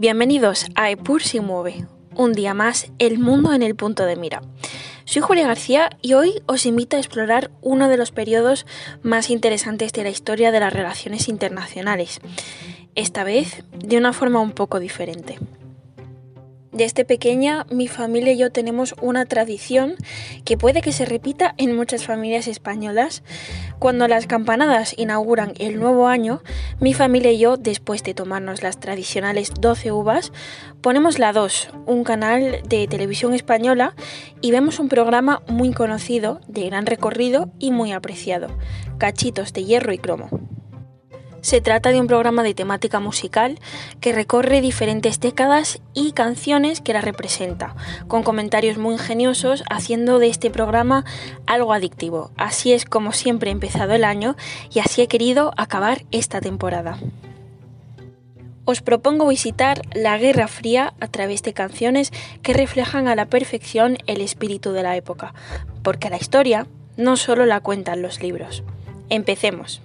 Bienvenidos a Epur si mueve. Un día más, el mundo en el punto de mira. Soy Julia García y hoy os invito a explorar uno de los periodos más interesantes de la historia de las relaciones internacionales. Esta vez de una forma un poco diferente. Desde pequeña mi familia y yo tenemos una tradición que puede que se repita en muchas familias españolas. Cuando las campanadas inauguran el nuevo año, mi familia y yo, después de tomarnos las tradicionales 12 uvas, ponemos la 2, un canal de televisión española, y vemos un programa muy conocido, de gran recorrido y muy apreciado, Cachitos de Hierro y Cromo. Se trata de un programa de temática musical que recorre diferentes décadas y canciones que la representa, con comentarios muy ingeniosos, haciendo de este programa algo adictivo. Así es como siempre he empezado el año y así he querido acabar esta temporada. Os propongo visitar la Guerra Fría a través de canciones que reflejan a la perfección el espíritu de la época, porque la historia no solo la cuentan los libros. Empecemos.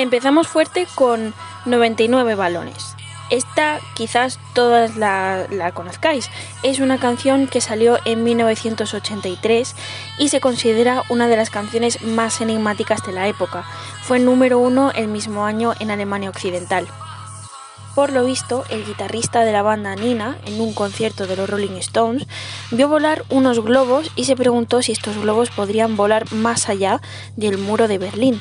Empezamos fuerte con 99 balones. Esta quizás todas la, conozcáis. Es una canción que salió en 1983 y se considera una de las canciones más enigmáticas de la época. Fue número uno el mismo año en Alemania Occidental. Por lo visto, el guitarrista de la banda Nina, en un concierto de los Rolling Stones, vio volar unos globos y se preguntó si estos globos podrían volar más allá del muro de Berlín.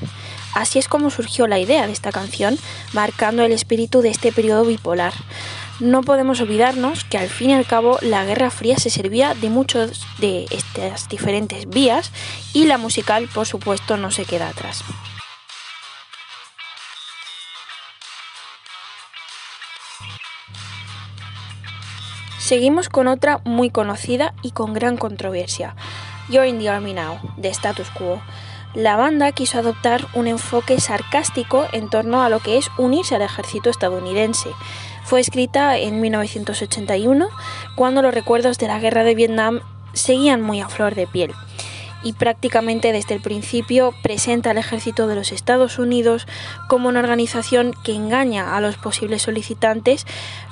Así es como surgió la idea de esta canción, marcando el espíritu de este periodo bipolar. No podemos olvidarnos que al fin y al cabo la Guerra Fría se servía de muchos de estas diferentes vías y la musical por supuesto no se queda atrás. Seguimos con otra muy conocida y con gran controversia, You're in the Army Now, de Status Quo. La banda quiso adoptar un enfoque sarcástico en torno a lo que es unirse al ejército estadounidense. Fue escrita en 1981, cuando los recuerdos de la guerra de Vietnam seguían muy a flor de piel y prácticamente desde el principio presenta al ejército de los Estados Unidos como una organización que engaña a los posibles solicitantes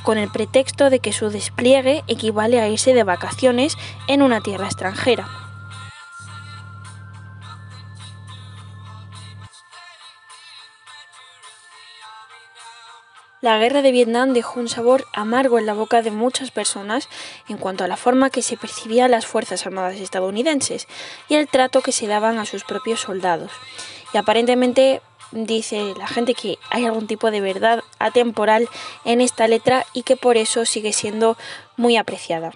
con el pretexto de que su despliegue equivale a irse de vacaciones en una tierra extranjera. La guerra de Vietnam dejó un sabor amargo en la boca de muchas personas en cuanto a la forma que se percibía las Fuerzas Armadas estadounidenses y el trato que se daban a sus propios soldados. Y aparentemente dice la gente que hay algún tipo de verdad atemporal en esta letra y que por eso sigue siendo muy apreciada.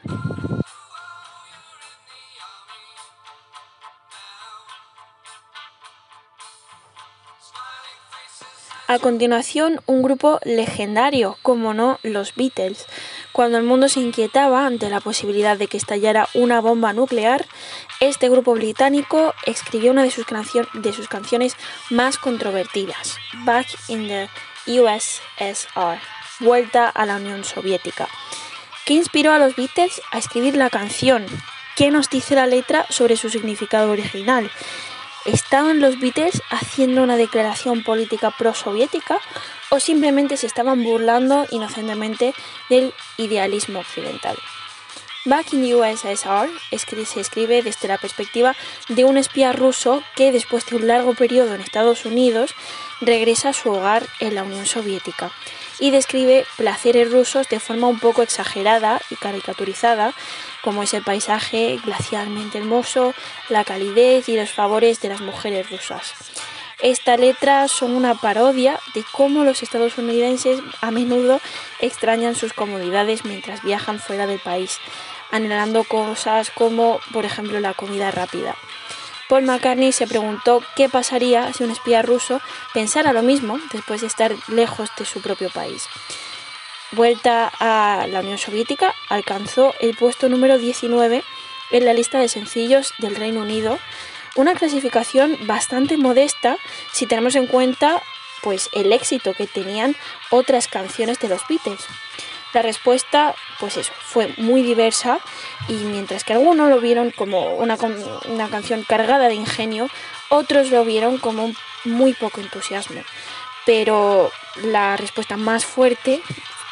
A continuación, un grupo legendario, como no los Beatles. Cuando el mundo se inquietaba ante la posibilidad de que estallara una bomba nuclear, este grupo británico escribió una de sus, de sus canciones más controvertidas, Back in the USSR, Vuelta a la Unión Soviética, que inspiró a los Beatles a escribir la canción. ¿Qué nos dice la letra sobre su significado original? ¿Estaban los Beatles haciendo una declaración política pro-soviética o simplemente se estaban burlando inocentemente del idealismo occidental? Back in the USSR se escribe desde la perspectiva de un espía ruso que después de un largo periodo en Estados Unidos regresa a su hogar en la Unión Soviética y describe placeres rusos de forma un poco exagerada y caricaturizada como es el paisaje glacialmente hermoso, la calidez y los favores de las mujeres rusas. Esta letra son una parodia de cómo los estadounidenses a menudo extrañan sus comodidades mientras viajan fuera del país, anhelando cosas como, por ejemplo, la comida rápida. Paul McCartney se preguntó qué pasaría si un espía ruso pensara lo mismo después de estar lejos de su propio país vuelta a la Unión Soviética, alcanzó el puesto número 19 en la lista de sencillos del Reino Unido, una clasificación bastante modesta si tenemos en cuenta pues el éxito que tenían otras canciones de los Beatles. La respuesta, pues eso, fue muy diversa y mientras que algunos lo vieron como una, una canción cargada de ingenio, otros lo vieron como muy poco entusiasmo. Pero la respuesta más fuerte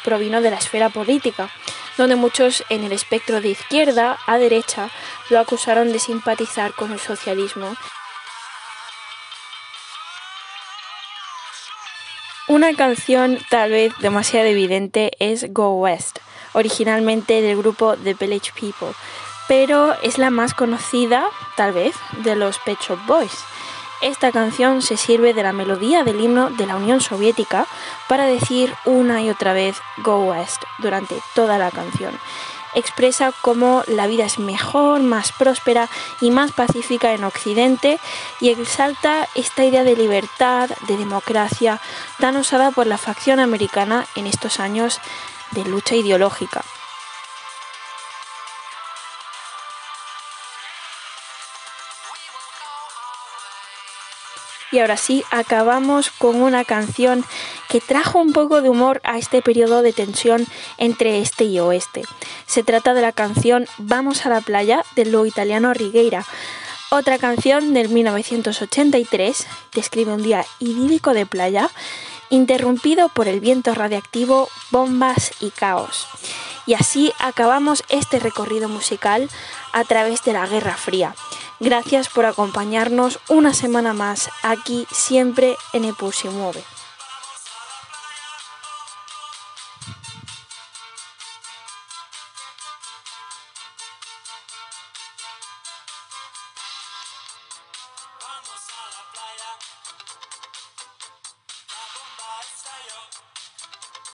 provino de la esfera política, donde muchos en el espectro de izquierda a derecha lo acusaron de simpatizar con el socialismo Una canción tal vez demasiado evidente es Go West, originalmente del grupo The Village People, pero es la más conocida, tal vez, de los Pet Shop Boys. Esta canción se sirve de la melodía del himno de la Unión Soviética para decir una y otra vez Go West durante toda la canción expresa cómo la vida es mejor, más próspera y más pacífica en Occidente y exalta esta idea de libertad, de democracia, tan usada por la facción americana en estos años de lucha ideológica. Y ahora sí, acabamos con una canción que trajo un poco de humor a este periodo de tensión entre este y oeste. Se trata de la canción Vamos a la playa del lo italiano Rigueira. Otra canción del 1983 describe un día idílico de playa interrumpido por el viento radiactivo, bombas y caos. Y así acabamos este recorrido musical a través de la Guerra Fría. Gracias por acompañarnos una semana más aquí siempre en El Pulse Mueve.